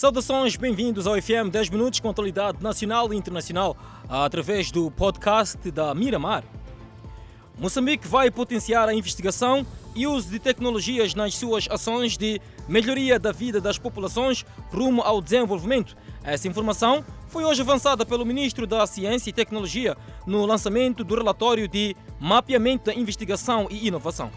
Saudações, bem-vindos ao FM 10 Minutos com atualidade nacional e internacional através do podcast da Miramar. Moçambique vai potenciar a investigação e uso de tecnologias nas suas ações de melhoria da vida das populações rumo ao desenvolvimento. Essa informação foi hoje avançada pelo Ministro da Ciência e Tecnologia no lançamento do relatório de Mapeamento da Investigação e Inovação.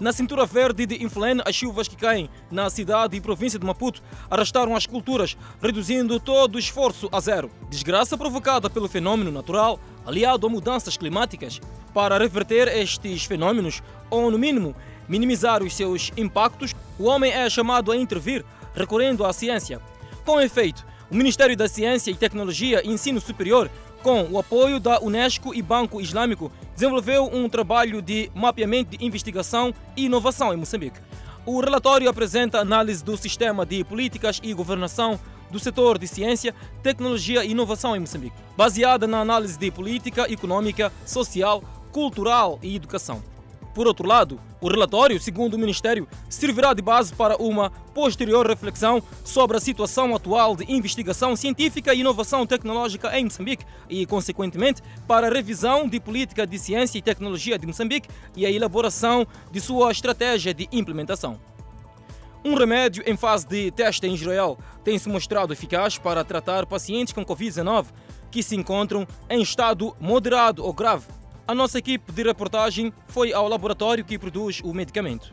Na cintura verde de Inflene, as chuvas que caem na cidade e província de Maputo arrastaram as culturas, reduzindo todo o esforço a zero. Desgraça provocada pelo fenômeno natural, aliado a mudanças climáticas. Para reverter estes fenômenos, ou no mínimo minimizar os seus impactos, o homem é chamado a intervir, recorrendo à ciência. Com efeito, o Ministério da Ciência e Tecnologia e Ensino Superior com o apoio da Unesco e Banco Islâmico, desenvolveu um trabalho de mapeamento de investigação e inovação em Moçambique. O relatório apresenta análise do sistema de políticas e governação do setor de ciência, tecnologia e inovação em Moçambique, baseada na análise de política econômica, social, cultural e educação. Por outro lado, o relatório, segundo o Ministério, servirá de base para uma posterior reflexão sobre a situação atual de investigação científica e inovação tecnológica em Moçambique e, consequentemente, para a revisão de política de ciência e tecnologia de Moçambique e a elaboração de sua estratégia de implementação. Um remédio em fase de teste em Israel tem se mostrado eficaz para tratar pacientes com Covid-19 que se encontram em estado moderado ou grave a nossa equipe de reportagem foi ao laboratório que produz o medicamento.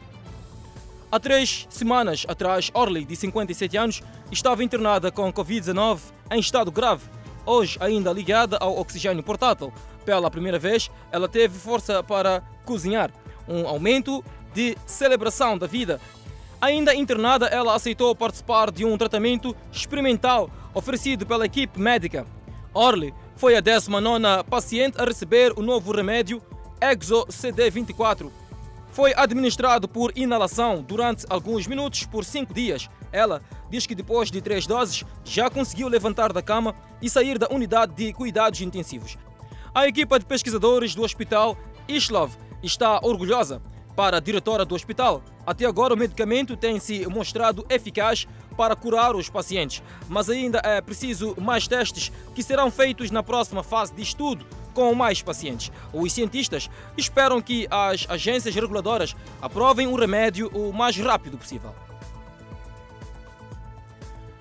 Há três semanas atrás, Orly, de 57 anos, estava internada com Covid-19 em estado grave. Hoje, ainda ligada ao oxigênio portátil. Pela primeira vez, ela teve força para cozinhar. Um aumento de celebração da vida. Ainda internada, ela aceitou participar de um tratamento experimental oferecido pela equipe médica. Orly foi a 19 paciente a receber o novo remédio Exo CD24. Foi administrado por inalação durante alguns minutos por cinco dias. Ela diz que depois de três doses já conseguiu levantar da cama e sair da unidade de cuidados intensivos. A equipa de pesquisadores do hospital Islov está orgulhosa. Para a diretora do hospital, até agora o medicamento tem se mostrado eficaz para curar os pacientes, mas ainda é preciso mais testes que serão feitos na próxima fase de estudo com mais pacientes. Os cientistas esperam que as agências reguladoras aprovem o remédio o mais rápido possível.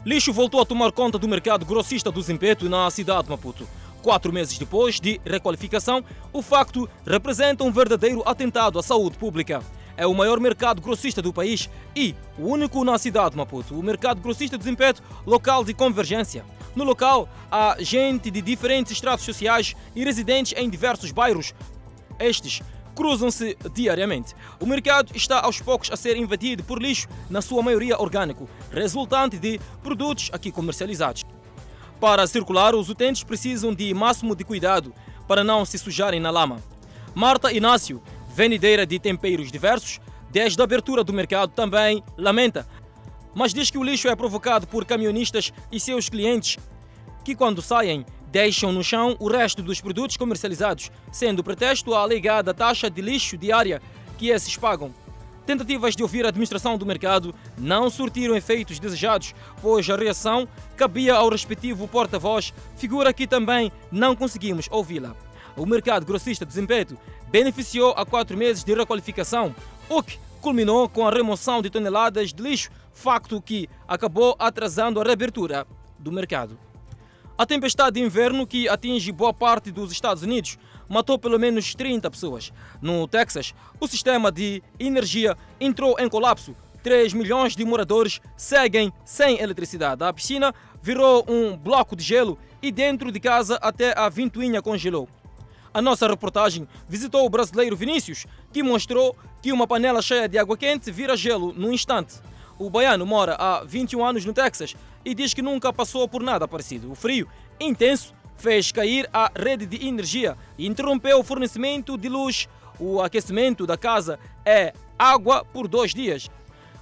Lixo voltou a tomar conta do mercado grossista do Zimpeto na cidade de Maputo. Quatro meses depois de requalificação, o facto representa um verdadeiro atentado à saúde pública é o maior mercado grossista do país e o único na cidade de Maputo. O mercado grossista desempenha local de convergência. No local há gente de diferentes estratos sociais e residentes em diversos bairros. Estes cruzam-se diariamente. O mercado está aos poucos a ser invadido por lixo, na sua maioria orgânico, resultante de produtos aqui comercializados. Para circular, os utentes precisam de máximo de cuidado para não se sujarem na lama. Marta Inácio, vendedeira de temperos diversos, desde a abertura do mercado também lamenta, mas diz que o lixo é provocado por camionistas e seus clientes que, quando saem, deixam no chão o resto dos produtos comercializados, sendo pretexto a alegada taxa de lixo diária que esses pagam. Tentativas de ouvir a administração do mercado não surtiram efeitos desejados, pois a reação cabia ao respectivo porta-voz, figura que também não conseguimos ouvi-la. O mercado grossista de Zimpeto beneficiou a quatro meses de requalificação, o que culminou com a remoção de toneladas de lixo, facto que acabou atrasando a reabertura do mercado. A tempestade de inverno que atinge boa parte dos Estados Unidos matou pelo menos 30 pessoas. No Texas, o sistema de energia entrou em colapso. 3 milhões de moradores seguem sem eletricidade. A piscina virou um bloco de gelo e dentro de casa até a ventoinha congelou. A nossa reportagem visitou o brasileiro Vinícius, que mostrou que uma panela cheia de água quente vira gelo num instante. O baiano mora há 21 anos no Texas e diz que nunca passou por nada parecido. O frio intenso fez cair a rede de energia e interrompeu o fornecimento de luz. O aquecimento da casa é água por dois dias.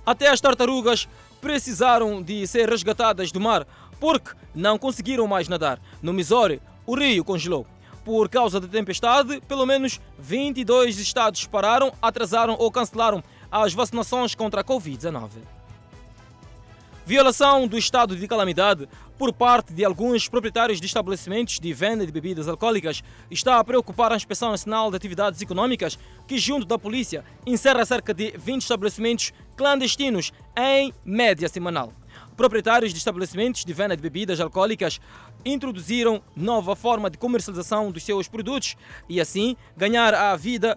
Até as tartarugas precisaram de ser resgatadas do mar porque não conseguiram mais nadar. No Missouri, o rio congelou. Por causa da tempestade, pelo menos 22 estados pararam, atrasaram ou cancelaram as vacinações contra a Covid-19. Violação do estado de calamidade por parte de alguns proprietários de estabelecimentos de venda de bebidas alcoólicas está a preocupar a Inspeção Nacional de Atividades Econômicas, que, junto da polícia, encerra cerca de 20 estabelecimentos clandestinos em média semanal. Proprietários de estabelecimentos de venda de bebidas alcoólicas introduziram nova forma de comercialização dos seus produtos e, assim, ganhar a vida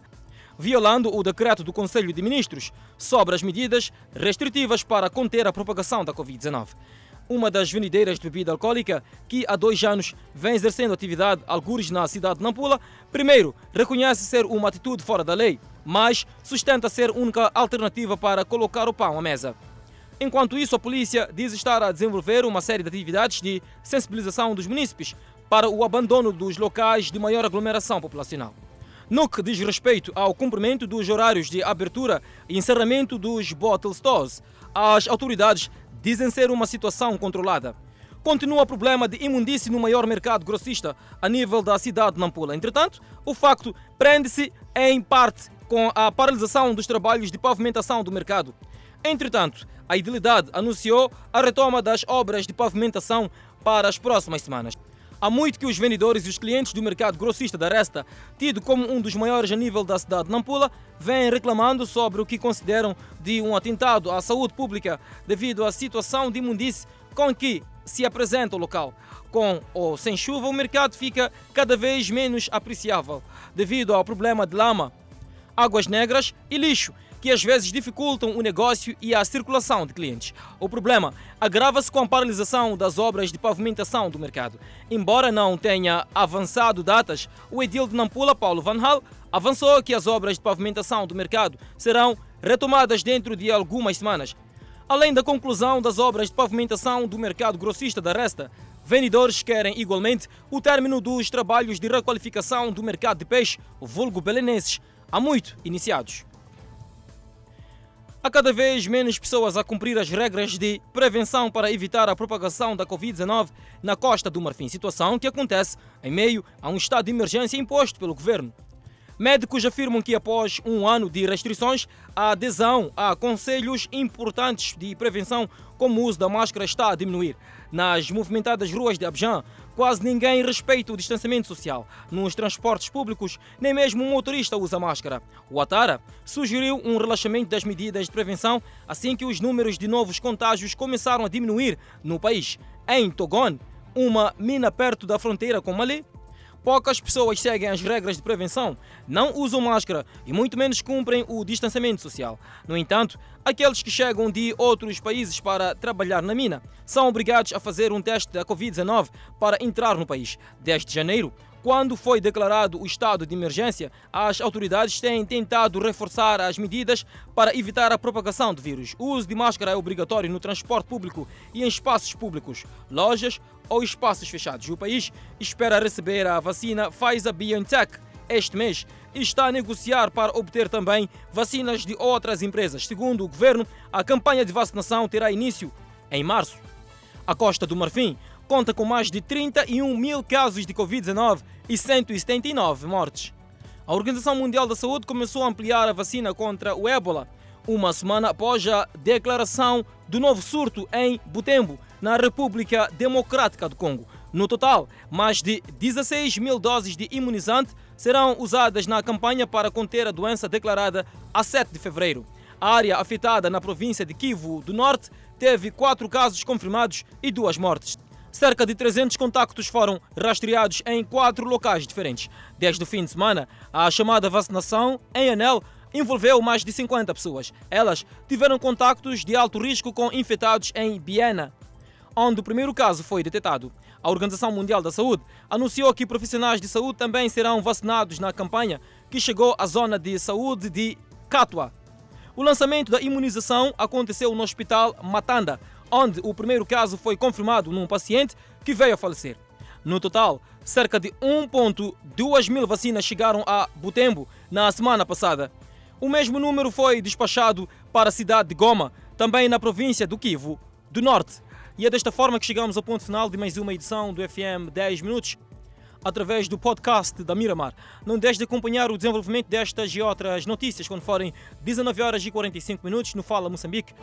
violando o decreto do Conselho de Ministros sobre as medidas restritivas para conter a propagação da Covid-19. Uma das vendedeiras de bebida alcoólica, que há dois anos vem exercendo atividade algures na cidade de Nampula, primeiro reconhece ser uma atitude fora da lei, mas sustenta ser única alternativa para colocar o pão à mesa. Enquanto isso, a polícia diz estar a desenvolver uma série de atividades de sensibilização dos munícipes para o abandono dos locais de maior aglomeração populacional. No que diz respeito ao cumprimento dos horários de abertura e encerramento dos bottle stores, as autoridades dizem ser uma situação controlada. Continua o problema de imundície no maior mercado grossista a nível da cidade de Nampula. Entretanto, o facto prende-se em parte com a paralisação dos trabalhos de pavimentação do mercado. Entretanto, a Idilidade anunciou a retoma das obras de pavimentação para as próximas semanas. Há muito que os vendedores e os clientes do mercado grossista da Resta, tido como um dos maiores a nível da cidade de Nampula, vêm reclamando sobre o que consideram de um atentado à saúde pública devido à situação de imundice com que se apresenta o local. Com ou sem chuva, o mercado fica cada vez menos apreciável devido ao problema de lama, águas negras e lixo que às vezes dificultam o negócio e a circulação de clientes. O problema agrava-se com a paralisação das obras de pavimentação do mercado. Embora não tenha avançado datas, o edil de Nampula, Paulo Van Hal, avançou que as obras de pavimentação do mercado serão retomadas dentro de algumas semanas. Além da conclusão das obras de pavimentação do mercado grossista da Resta, vendedores querem igualmente o término dos trabalhos de requalificação do mercado de peixe, vulgo belenenses, há muito iniciados. Há cada vez menos pessoas a cumprir as regras de prevenção para evitar a propagação da Covid-19 na Costa do Marfim, situação que acontece em meio a um estado de emergência imposto pelo governo. Médicos afirmam que após um ano de restrições, a adesão a conselhos importantes de prevenção, como o uso da máscara, está a diminuir. Nas movimentadas ruas de Abidjan, Quase ninguém respeita o distanciamento social. Nos transportes públicos, nem mesmo um motorista usa máscara. O Atara sugeriu um relaxamento das medidas de prevenção assim que os números de novos contágios começaram a diminuir no país. Em Togon, uma mina perto da fronteira com Mali, Poucas pessoas seguem as regras de prevenção, não usam máscara e muito menos cumprem o distanciamento social. No entanto, aqueles que chegam de outros países para trabalhar na mina são obrigados a fazer um teste da Covid-19 para entrar no país. Desde janeiro, quando foi declarado o estado de emergência, as autoridades têm tentado reforçar as medidas para evitar a propagação do vírus. O uso de máscara é obrigatório no transporte público e em espaços públicos, lojas ou espaços fechados. O país espera receber a vacina Pfizer-BioNTech este mês e está a negociar para obter também vacinas de outras empresas. Segundo o governo, a campanha de vacinação terá início em março. A Costa do Marfim conta com mais de 31 mil casos de Covid-19 e 179 mortes. A Organização Mundial da Saúde começou a ampliar a vacina contra o ébola uma semana após a declaração do novo surto em Butembo, na República Democrática do Congo. No total, mais de 16 mil doses de imunizante serão usadas na campanha para conter a doença declarada a 7 de fevereiro. A área afetada na província de Kivu do Norte teve quatro casos confirmados e duas mortes. Cerca de 300 contactos foram rastreados em quatro locais diferentes. Desde o fim de semana, a chamada vacinação em Anel envolveu mais de 50 pessoas. Elas tiveram contactos de alto risco com infectados em Biena, onde o primeiro caso foi detectado. A Organização Mundial da Saúde anunciou que profissionais de saúde também serão vacinados na campanha que chegou à zona de saúde de Katwa. O lançamento da imunização aconteceu no Hospital Matanda, onde o primeiro caso foi confirmado num paciente que veio a falecer. No total, cerca de 1,2 mil vacinas chegaram a Butembo na semana passada. O mesmo número foi despachado para a cidade de Goma, também na província do Kivu, do Norte. E é desta forma que chegamos ao ponto final de mais uma edição do FM 10 Minutos, através do podcast da Miramar. Não deixe de acompanhar o desenvolvimento destas e outras notícias quando forem 19 horas e 45 minutos no Fala Moçambique.